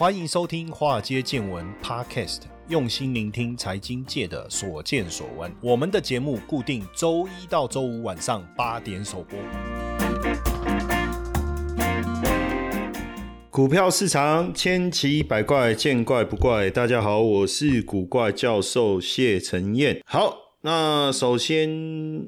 欢迎收听《华尔街见闻》Podcast，用心聆听财经界的所见所闻。我们的节目固定周一到周五晚上八点首播。股票市场千奇百怪，见怪不怪。大家好，我是古怪教授谢承彦。好。那首先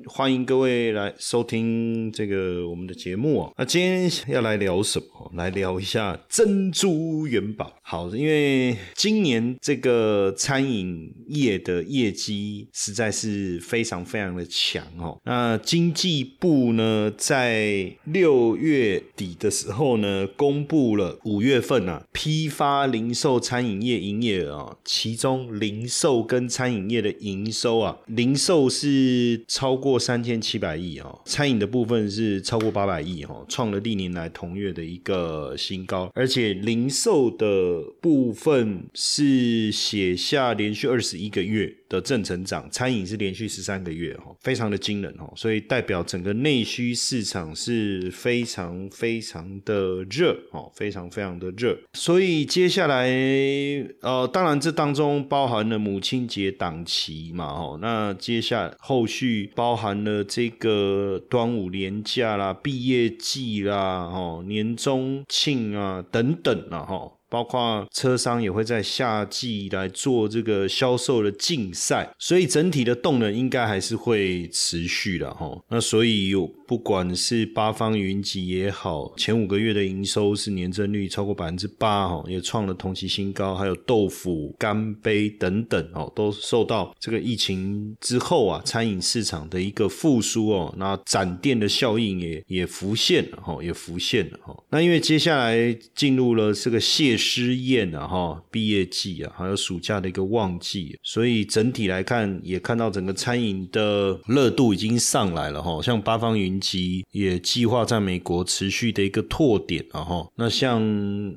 欢迎各位来收听这个我们的节目啊。那今天要来聊什么？来聊一下珍珠元宝。好，因为今年这个餐饮业的业绩实在是非常非常的强哦。那经济部呢，在六月底的时候呢，公布了五月份啊批发零售餐饮业营业额啊，其中零售跟餐饮业的营收啊。零售是超过三千七百亿哦，餐饮的部分是超过八百亿哦，创了历年来同月的一个新高，而且零售的部分是写下连续二十一个月。的正成长，餐饮是连续十三个月哈，非常的惊人哦，所以代表整个内需市场是非常非常的热哦，非常非常的热。所以接下来呃，当然这当中包含了母亲节档期嘛哦，那接下来后续包含了这个端午连假啦、毕业季啦、哦年终庆啊等等啦哈。包括车商也会在夏季来做这个销售的竞赛，所以整体的动能应该还是会持续的哈。那所以有不管是八方云集也好，前五个月的营收是年增率超过百分之八哈，也创了同期新高。还有豆腐、干杯等等哦，都受到这个疫情之后啊，餐饮市场的一个复苏哦，那展店的效应也也浮现了哈，也浮现了哈。那因为接下来进入了这个谢。师宴啊，哈，毕业季啊，还有暑假的一个旺季，所以整体来看，也看到整个餐饮的热度已经上来了哈。像八方云及也计划在美国持续的一个拓点啊，哈。那像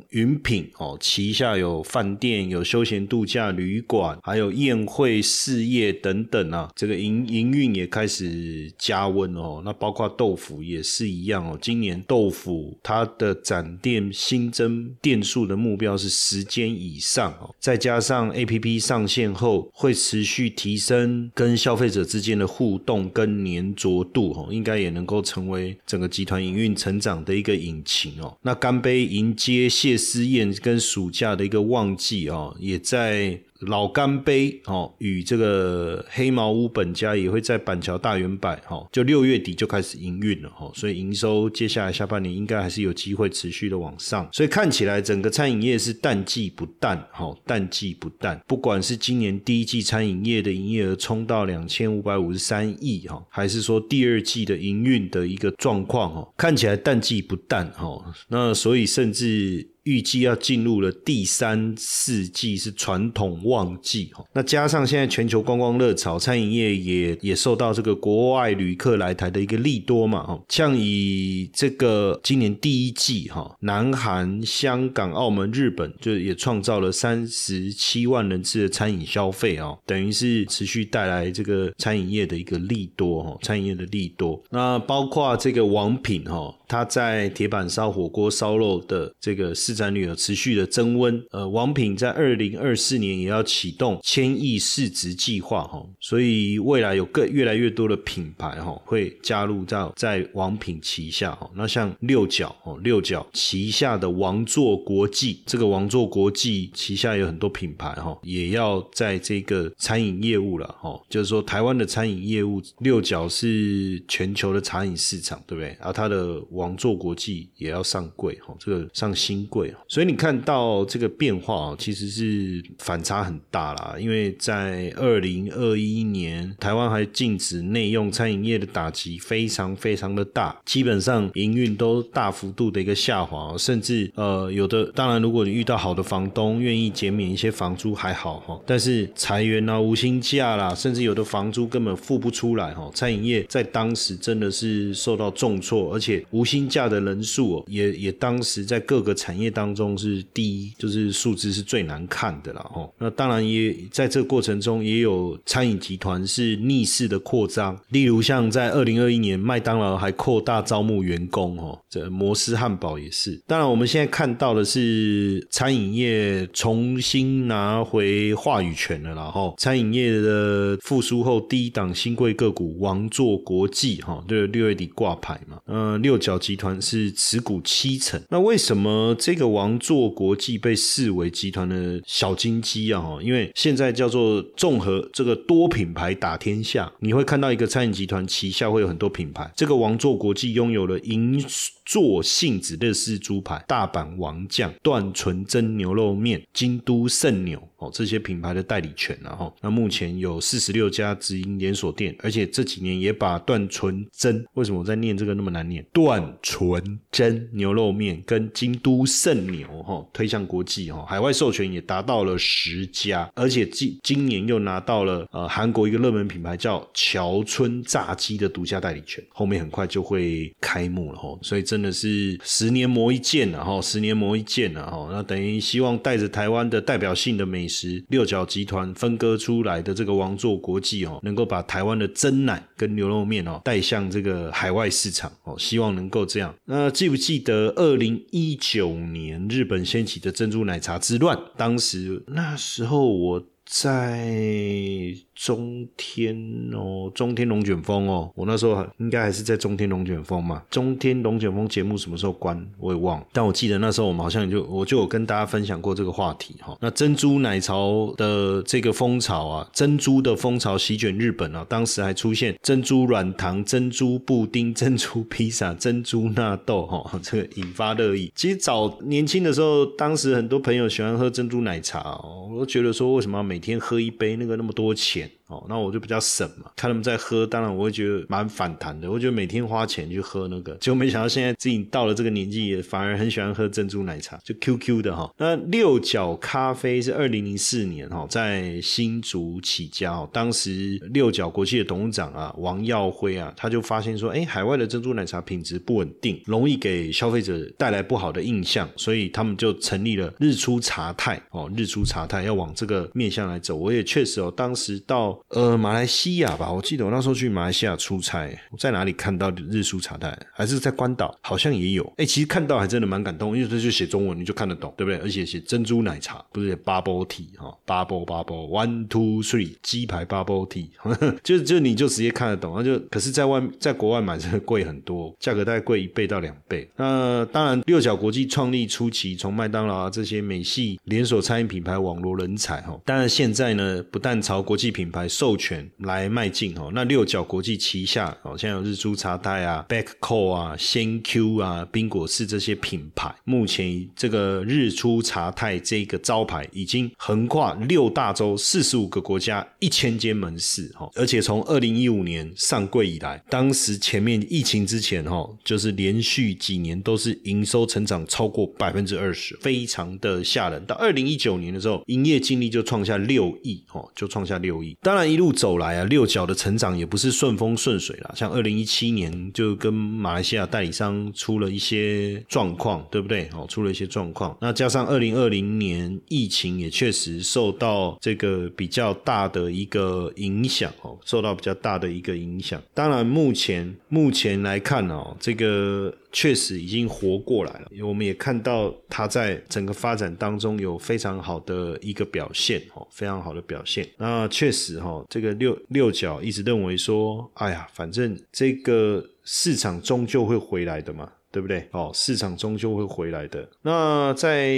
云品哦，旗下有饭店、有休闲度假旅馆，还有宴会事业等等啊，这个营营运也开始加温哦。那包括豆腐也是一样哦，今年豆腐它的展店新增店数的目。标是十间以上哦，再加上 A P P 上线后会持续提升跟消费者之间的互动跟粘着度哦，应该也能够都成为整个集团营运成长的一个引擎哦。那干杯迎接谢师宴跟暑假的一个旺季哦，也在。老干杯哦，与这个黑毛屋本家也会在板桥大圆柏哈，就六月底就开始营运了哈，所以营收接下来下半年应该还是有机会持续的往上，所以看起来整个餐饮业是淡季不淡哈，淡季不淡，不管是今年第一季餐饮业的营业额冲到两千五百五十三亿哈，还是说第二季的营运的一个状况哈，看起来淡季不淡哈，那所以甚至。预计要进入了第三四季是传统旺季。哈，那加上现在全球观光热潮，餐饮业也也受到这个国外旅客来台的一个利多嘛哈，像以这个今年第一季哈，南韩、香港、澳门、日本就也创造了三十七万人次的餐饮消费哦，等于是持续带来这个餐饮业的一个利多哈，餐饮业的利多，那包括这个王品哈。它在铁板烧、火锅、烧肉的这个市占率有持续的增温。呃，王品在二零二四年也要启动千亿市值计划哈，所以未来有更越来越多的品牌哈会加入到在王品旗下哈。那像六角哦，六角旗下的王座国际，这个王座国际旗下有很多品牌哈，也要在这个餐饮业务了哈。就是说，台湾的餐饮业务，六角是全球的餐饮市场，对不对？然后它的王座国际也要上柜哈，这个上新柜所以你看到这个变化其实是反差很大啦。因为在二零二一年，台湾还禁止内用餐饮业的打击非常非常的大，基本上营运都大幅度的一个下滑，甚至呃有的当然如果你遇到好的房东愿意减免一些房租还好哈，但是裁员啊、无薪假啦，甚至有的房租根本付不出来哈，餐饮业在当时真的是受到重挫，而且无薪假的人数哦，也也当时在各个产业当中是第一，就是数字是最难看的了哦。那当然也在这个过程中，也有餐饮集团是逆势的扩张，例如像在二零二一年，麦当劳还扩大招募员工哦，这摩斯汉堡也是。当然，我们现在看到的是餐饮业重新拿回话语权了，然后餐饮业的复苏后第一档新贵个股王座国际哈，对六月底挂牌嘛，嗯，六角集团是持股七成。那为什么这个王座国际被视为集团的小金鸡啊？因为现在叫做综合这个多品牌打天下，你会看到一个餐饮集团旗下会有很多品牌，这个王座国际拥有了银。做杏子乐事猪排、大阪王酱、段纯真牛肉面、京都圣牛哦，这些品牌的代理权，然后那目前有四十六家直营连锁店，而且这几年也把段纯真为什么我在念这个那么难念？段纯真牛肉面跟京都圣牛哈推向国际哈，海外授权也达到了十家，而且今今年又拿到了呃韩国一个热门品牌叫桥村炸鸡的独家代理权，后面很快就会开幕了哈，所以这。真的是十年磨一剑了哈，十年磨一剑了哈。那等于希望带着台湾的代表性的美食六角集团分割出来的这个王座国际哦，能够把台湾的真奶跟牛肉面哦带向这个海外市场哦，希望能够这样。那记不记得二零一九年日本掀起的珍珠奶茶之乱？当时那时候我在。中天哦，中天龙卷风哦，我那时候应该还是在中天龙卷风嘛。中天龙卷风节目什么时候关，我也忘。但我记得那时候我们好像就我就有跟大家分享过这个话题哈。那珍珠奶茶的这个风潮啊，珍珠的风潮席卷日本啊，当时还出现珍珠软糖、珍珠布丁、珍珠披萨、珍珠纳豆哈，这个引发热议。其实早年轻的时候，当时很多朋友喜欢喝珍珠奶茶哦，我都觉得说为什么要每每天喝一杯那个那么多钱？哦，那我就比较省嘛，看他们在喝，当然我会觉得蛮反弹的。我觉得每天花钱去喝那个，结果没想到现在自己到了这个年纪，也反而很喜欢喝珍珠奶茶，就 QQ 的哈。那六角咖啡是二零零四年哈在新竹起家哦，当时六角国际的董事长啊王耀辉啊，他就发现说，哎，海外的珍珠奶茶品质不稳定，容易给消费者带来不好的印象，所以他们就成立了日出茶太哦，日出茶太要往这个面向来走。我也确实哦，当时到呃，马来西亚吧，我记得我那时候去马来西亚出差，在哪里看到日出茶太？还是在关岛，好像也有。哎，其实看到还真的蛮感动，因为这就写中文，你就看得懂，对不对？而且写珍珠奶茶，不是 bubble tea 哈，bubble bubble one two three 鸡排 bubble tea，就就你就直接看得懂，那就可是在外在国外买真的贵很多，价格大概贵一倍到两倍。那当然，六角国际创立初期，从麦当劳啊这些美系连锁餐饮品牌网络人才哈，当然现在呢，不但朝国际品牌。授权来迈进哦，那六角国际旗下哦，现在有日出茶太啊、Backco 啊、仙 Q 啊、冰果室这些品牌，目前这个日出茶太这个招牌已经横跨六大洲四十五个国家一千间门市哈，而且从二零一五年上柜以来，当时前面疫情之前哈，就是连续几年都是营收成长超过百分之二十，非常的吓人。到二零一九年的时候，营业净利就创下六亿哦，就创下六亿。当当然，一路走来啊，六角的成长也不是顺风顺水啦。像二零一七年就跟马来西亚代理商出了一些状况，对不对？哦，出了一些状况。那加上二零二零年疫情也确实受到这个比较大的一个影响哦，受到比较大的一个影响。当然，目前目前来看哦，这个。确实已经活过来了，我们也看到它在整个发展当中有非常好的一个表现，哦，非常好的表现。那确实，哦这个六六角一直认为说，哎呀，反正这个市场终究会回来的嘛。对不对？哦，市场终究会回来的。那在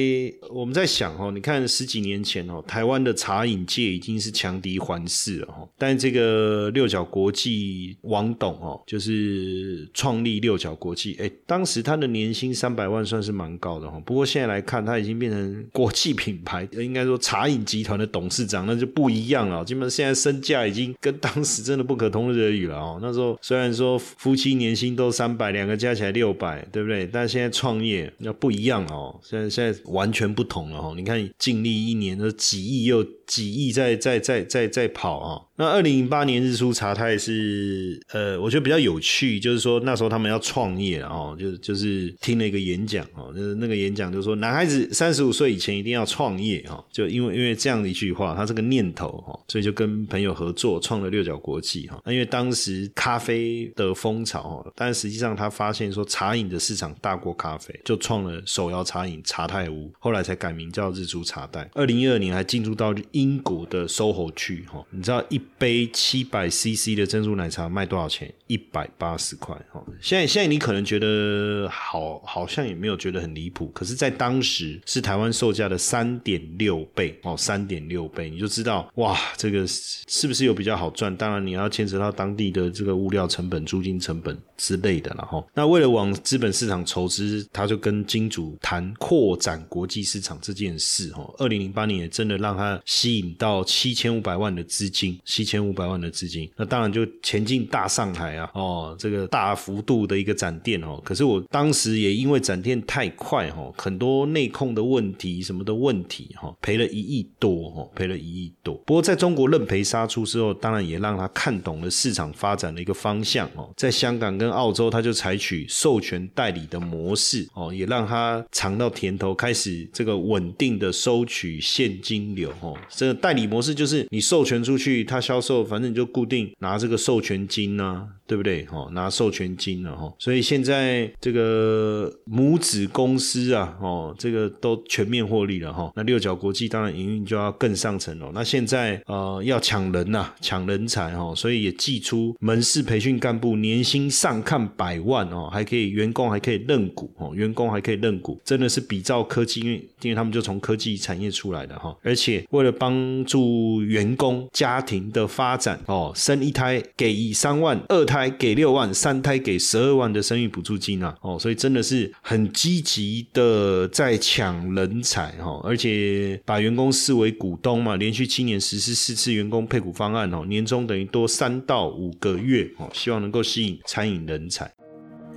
我们在想哦，你看十几年前哦，台湾的茶饮界已经是强敌环视了哈。但这个六角国际王董哦，就是创立六角国际，哎，当时他的年薪三百万算是蛮高的哈。不过现在来看，他已经变成国际品牌，应该说茶饮集团的董事长，那就不一样了。基本上现在身价已经跟当时真的不可同日而语了哦。那时候虽然说夫妻年薪都三百，两个加起来六百。对不对？但现在创业那不一样哦，现在现在完全不同了哦。你看净利一年都几亿，又几亿在在在在在跑啊。那二零零八年日出茶太是呃，我觉得比较有趣，就是说那时候他们要创业哦，就就是听了一个演讲哦，就是那个演讲就说男孩子三十五岁以前一定要创业哦，就因为因为这样的一句话，他这个念头哈，所以就跟朋友合作创了六角国际哈。那因为当时咖啡的风潮哈，但实际上他发现说茶饮的市场大过咖啡，就创了手摇茶饮茶太屋，后来才改名叫日出茶袋。二零一二年还进入到英国的 SOHO 区哈，你知道一杯七百 CC 的珍珠奶茶卖多少钱？一百八十块哈。现在现在你可能觉得好，好像也没有觉得很离谱，可是，在当时是台湾售价的三点六倍哦，三点六倍，你就知道哇，这个是不是有比较好赚？当然你要牵扯到当地的这个物料成本、租金成本之类的了哈。那为了往资本市场筹资，他就跟金主谈扩展国际市场这件事哦。二零零八年也真的让他吸引到七千五百万的资金，七千五百万的资金，那当然就前进大上海啊，哦，这个大幅度的一个展店哦。可是我当时也因为展店太快哈，很多内控的问题什么的问题哈，赔了一亿多哈，赔了一亿多。不过在中国认赔杀出之后，当然也让他看懂了市场发展的一个方向哦。在香港跟澳洲，他就采取授权代理的模式哦，也让他尝到甜头，开始这个稳定的收取现金流哦。这个代理模式就是你授权出去，他销售，反正你就固定拿这个授权金呐。对不对？哈，拿授权金了哈，所以现在这个母子公司啊，哦，这个都全面获利了哈。那六角国际当然营运就要更上层了。那现在呃要抢人呐，抢人才哈，所以也寄出门市培训干部年薪上看百万哦，还可以员工还可以认股哦，员工还可以认股，真的是比照科技，因为因为他们就从科技产业出来的哈，而且为了帮助员工家庭的发展哦，生一胎给以三万，二胎。胎给六万，三胎给十二万的生育补助金啊！哦，所以真的是很积极的在抢人才哈，而且把员工视为股东嘛，连续七年实施四次员工配股方案哦，年终等于多三到五个月哦，希望能够吸引餐饮人才。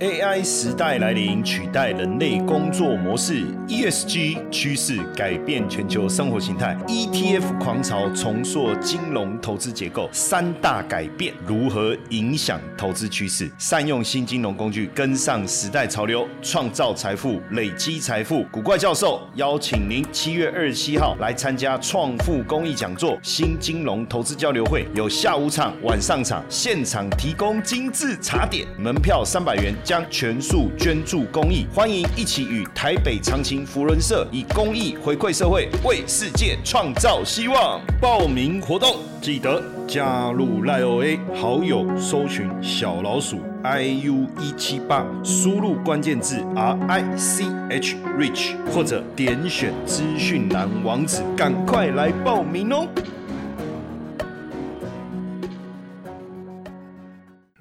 AI 时代来临，取代人类工作模式；ESG 趋势改变全球生活形态；ETF 狂潮重塑金融投资结构。三大改变如何影响投资趋势？善用新金融工具，跟上时代潮流，创造财富，累积财富。古怪教授邀请您七月二十七号来参加创富公益讲座——新金融投资交流会，有下午场、晚上场，现场提供精致茶点，门票三百元。将全数捐助公益，欢迎一起与台北长青福人社以公益回馈社会，为世界创造希望。报名活动记得加入赖 OA 好友，搜寻小老鼠 iu 一七八，输入关键字 R I C H Rich，或者点选资讯栏网址，赶快来报名哦。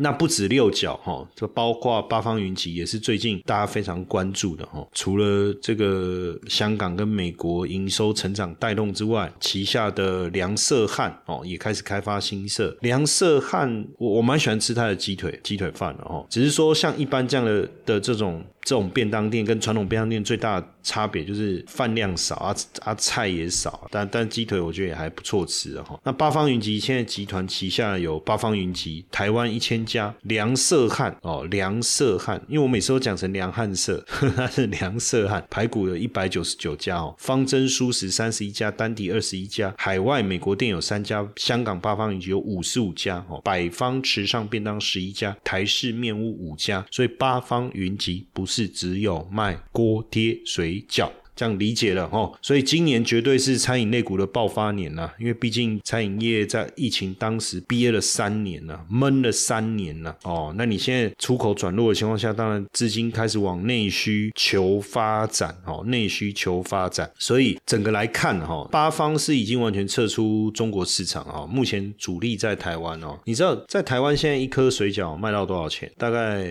那不止六角哈，这包括八方云集也是最近大家非常关注的哈。除了这个香港跟美国营收成长带动之外，旗下的梁色汉哦也开始开发新色。梁色汉我我蛮喜欢吃他的鸡腿鸡腿饭的哦，只是说像一般这样的的这种。这种便当店跟传统便当店最大的差别就是饭量少啊啊菜也少，但但鸡腿我觉得也还不错吃哈。那八方云集现在集团旗下有八方云集台湾一千家梁色汉哦梁色汉，因为我每次都讲成梁汉色，它是梁色汉排骨有一百九十九家哦，方针素食三十一家，单体二十一家，海外美国店有三家，香港八方云集有五十五家哦，百方池上便当十一家，台式面屋五家，所以八方云集不。是只有卖锅贴水饺。这样理解了哦，所以今年绝对是餐饮类股的爆发年呐，因为毕竟餐饮业在疫情当时憋了三年了，闷了三年了哦。那你现在出口转弱的情况下，当然资金开始往内需求发展哦，内需求发展。所以整个来看哈，八方是已经完全撤出中国市场啊，目前主力在台湾哦。你知道在台湾现在一颗水饺卖到多少钱？大概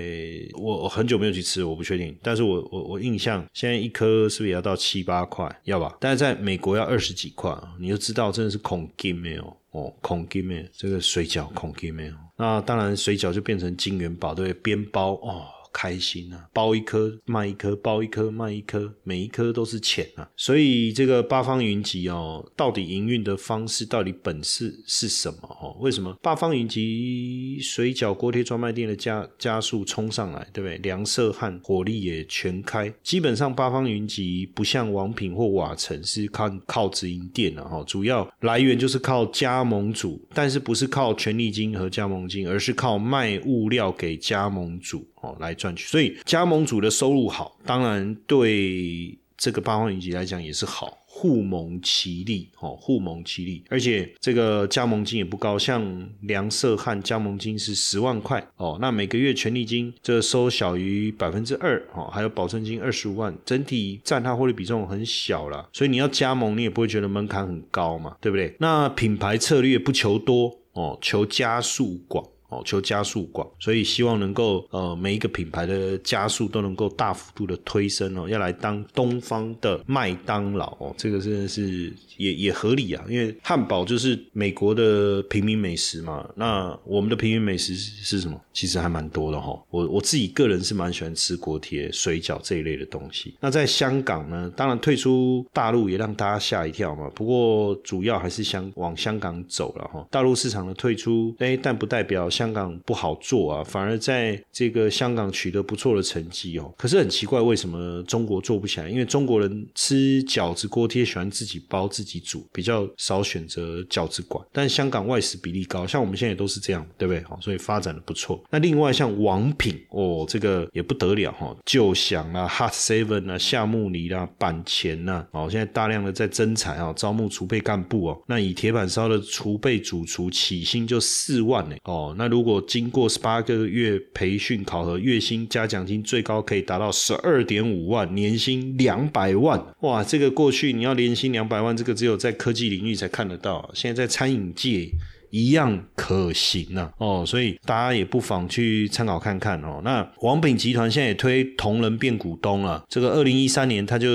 我我很久没有去吃，我不确定，但是我我我印象现在一颗是不是也要到？七八块要吧，但是在美国要二十几块，你就知道真的是恐金没有哦，恐金没有这个水饺恐金没有，那当然水饺就变成金元宝对，边包哦。开心啊！包一颗卖一颗，包一颗卖一颗，每一颗都是钱啊！所以这个八方云集哦，到底营运的方式到底本事是什么？哦，为什么八方云集水饺锅贴专卖店的加加速冲上来，对不对？梁色汉火力也全开，基本上八方云集不像王品或瓦城是靠靠直营店的哈，主要来源就是靠加盟主，但是不是靠权利金和加盟金，而是靠卖物料给加盟主哦来赚取，所以加盟主的收入好，当然对这个八方云集来讲也是好。互蒙其利，哦，互蒙其利，而且这个加盟金也不高，像梁社汉加盟金是十万块，哦，那每个月权利金这收小于百分之二，哦，还有保证金二十五万，整体占他获利比重很小了，所以你要加盟，你也不会觉得门槛很高嘛，对不对？那品牌策略不求多，哦，求加速广。哦，求加速广，所以希望能够呃每一个品牌的加速都能够大幅度的推升哦，要来当东方的麦当劳哦，这个真的是也也合理啊，因为汉堡就是美国的平民美食嘛，那我们的平民美食是什么？其实还蛮多的哈，我我自己个人是蛮喜欢吃锅贴、水饺这一类的东西。那在香港呢，当然退出大陆也让大家吓一跳嘛，不过主要还是香往香港走了哈，大陆市场的退出，哎，但不代表。香港不好做啊，反而在这个香港取得不错的成绩哦。可是很奇怪，为什么中国做不起来？因为中国人吃饺子锅贴喜欢自己包自己煮，比较少选择饺子馆。但香港外食比例高，像我们现在也都是这样，对不对？好，所以发展的不错。那另外像王品哦，这个也不得了哈，就享啊、Hot Seven 啊、夏目里啦、板前呐，哦，现在大量的在增产啊，招募储备干部哦。那以铁板烧的储备主厨起薪就四万呢，哦，那。如果经过十八个月培训考核，月薪加奖金最高可以达到十二点五万，年薪两百万。哇，这个过去你要年薪两百万，这个只有在科技领域才看得到。现在在餐饮界一样可行呢。哦，所以大家也不妨去参考看看哦。那王炳集团现在也推同仁变股东了，这个二零一三年他就。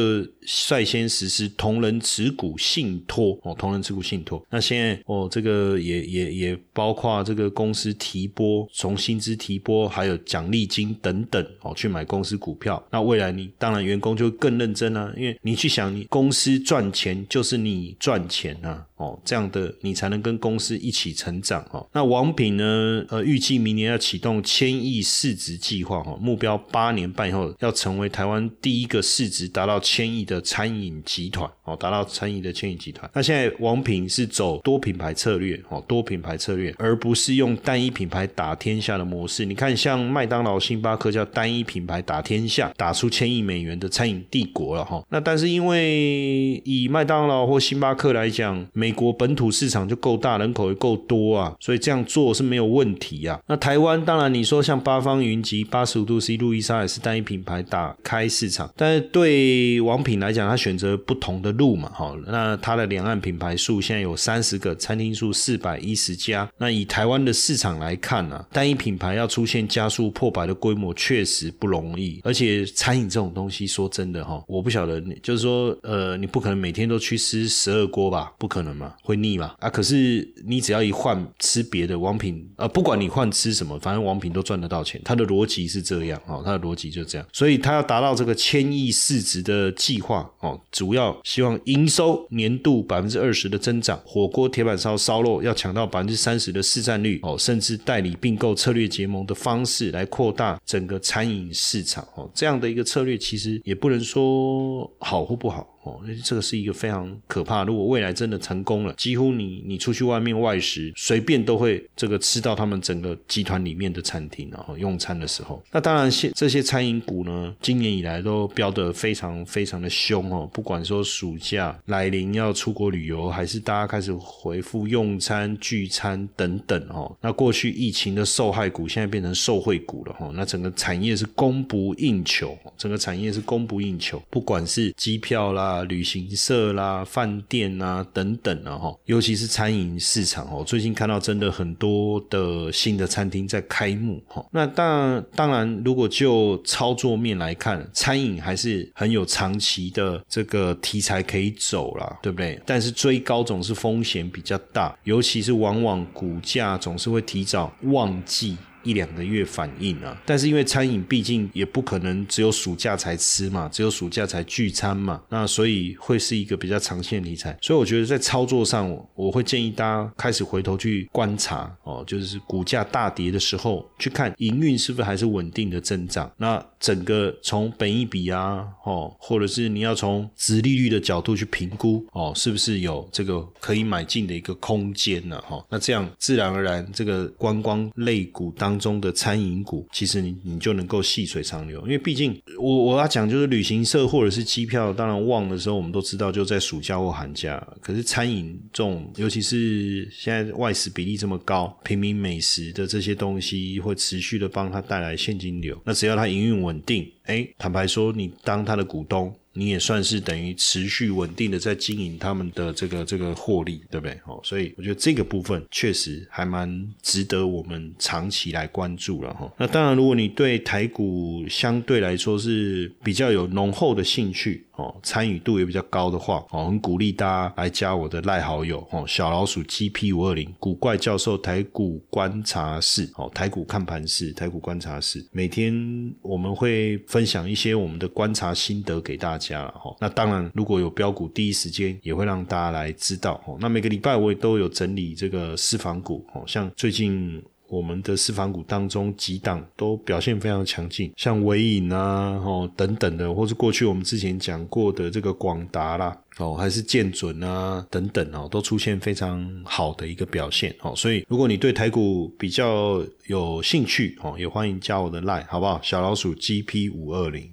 率先实施同仁持股信托哦，同仁持股信托。那现在哦，这个也也也包括这个公司提拨，从薪资提拨，还有奖励金等等哦，去买公司股票。那未来你当然员工就更认真啊，因为你去想，你公司赚钱就是你赚钱啊，哦，这样的你才能跟公司一起成长哦。那王品呢，呃，预计明年要启动千亿市值计划哦，目标八年半以后要成为台湾第一个市值达到千亿的。的餐饮集团哦，达到餐饮的餐饮集团。那现在王品是走多品牌策略哦，多品牌策略，而不是用单一品牌打天下的模式。你看，像麦当劳、星巴克叫单一品牌打天下，打出千亿美元的餐饮帝国了哈。那但是因为以麦当劳或星巴克来讲，美国本土市场就够大，人口也够多啊，所以这样做是没有问题啊。那台湾当然你说像八方云集、八十五度 C、路易莎也是单一品牌打开市场，但是对王品。来讲，他选择不同的路嘛，哈，那他的两岸品牌数现在有三十个，餐厅数四百一十家。那以台湾的市场来看呢，单一品牌要出现加速破百的规模，确实不容易。而且餐饮这种东西，说真的哈，我不晓得，就是说，呃，你不可能每天都去吃十二锅吧？不可能嘛，会腻嘛？啊，可是你只要一换吃别的王品，啊，不管你换吃什么，反正王品都赚得到钱。他的逻辑是这样，哦，他的逻辑就这样。所以他要达到这个千亿市值的计划。哦，主要希望营收年度百分之二十的增长，火锅、铁板烧、烧肉要抢到百分之三十的市占率哦，甚至代理并购、策略结盟的方式来扩大整个餐饮市场哦，这样的一个策略其实也不能说好或不好。哦，这个是一个非常可怕。如果未来真的成功了，几乎你你出去外面外食，随便都会这个吃到他们整个集团里面的餐厅，然后用餐的时候，那当然现这些餐饮股呢，今年以来都飙得非常非常的凶哦。不管说暑假来临要出国旅游，还是大家开始回复用餐聚餐等等哦，那过去疫情的受害股现在变成受惠股了哈。那整个产业是供不应求，整个产业是供不应求，不管是机票啦。啊，旅行社啦、饭店啊等等啊，哈，尤其是餐饮市场哦，最近看到真的很多的新的餐厅在开幕哈。那当然，当然，如果就操作面来看，餐饮还是很有长期的这个题材可以走了，对不对？但是追高总是风险比较大，尤其是往往股价总是会提早旺季。一两个月反应啊。但是因为餐饮毕竟也不可能只有暑假才吃嘛，只有暑假才聚餐嘛，那所以会是一个比较长线题材。所以我觉得在操作上，我会建议大家开始回头去观察哦，就是股价大跌的时候，去看营运是不是还是稳定的增长。那整个从本益比啊，哦，或者是你要从值利率的角度去评估哦，是不是有这个可以买进的一个空间呢？哈，那这样自然而然，这个观光类股当中的餐饮股，其实你你就能够细水长流。因为毕竟我我要讲就是旅行社或者是机票，当然旺的时候我们都知道就在暑假或寒假。可是餐饮这种，尤其是现在外食比例这么高，平民美食的这些东西会持续的帮他带来现金流。那只要他营运稳定，哎，坦白说，你当他的股东。你也算是等于持续稳定的在经营他们的这个这个获利，对不对？哦，所以我觉得这个部分确实还蛮值得我们长期来关注了哈。那当然，如果你对台股相对来说是比较有浓厚的兴趣。哦，参与度也比较高的话，哦，很鼓励大家来加我的赖好友哦，小老鼠 GP 五二零古怪教授台股观察室哦，台股看盘室，台股观察室，每天我们会分享一些我们的观察心得给大家了哈。那当然，如果有标股，第一时间也会让大家来知道哦。那每个礼拜我也都有整理这个私房股哦，像最近。我们的私房股当中几档都表现非常强劲，像伟影啊，哦等等的，或是过去我们之前讲过的这个广达啦，哦还是建准啊等等哦，都出现非常好的一个表现哦。所以如果你对台股比较有兴趣哦，也欢迎加我的 line 好不好？小老鼠 GP 五二零。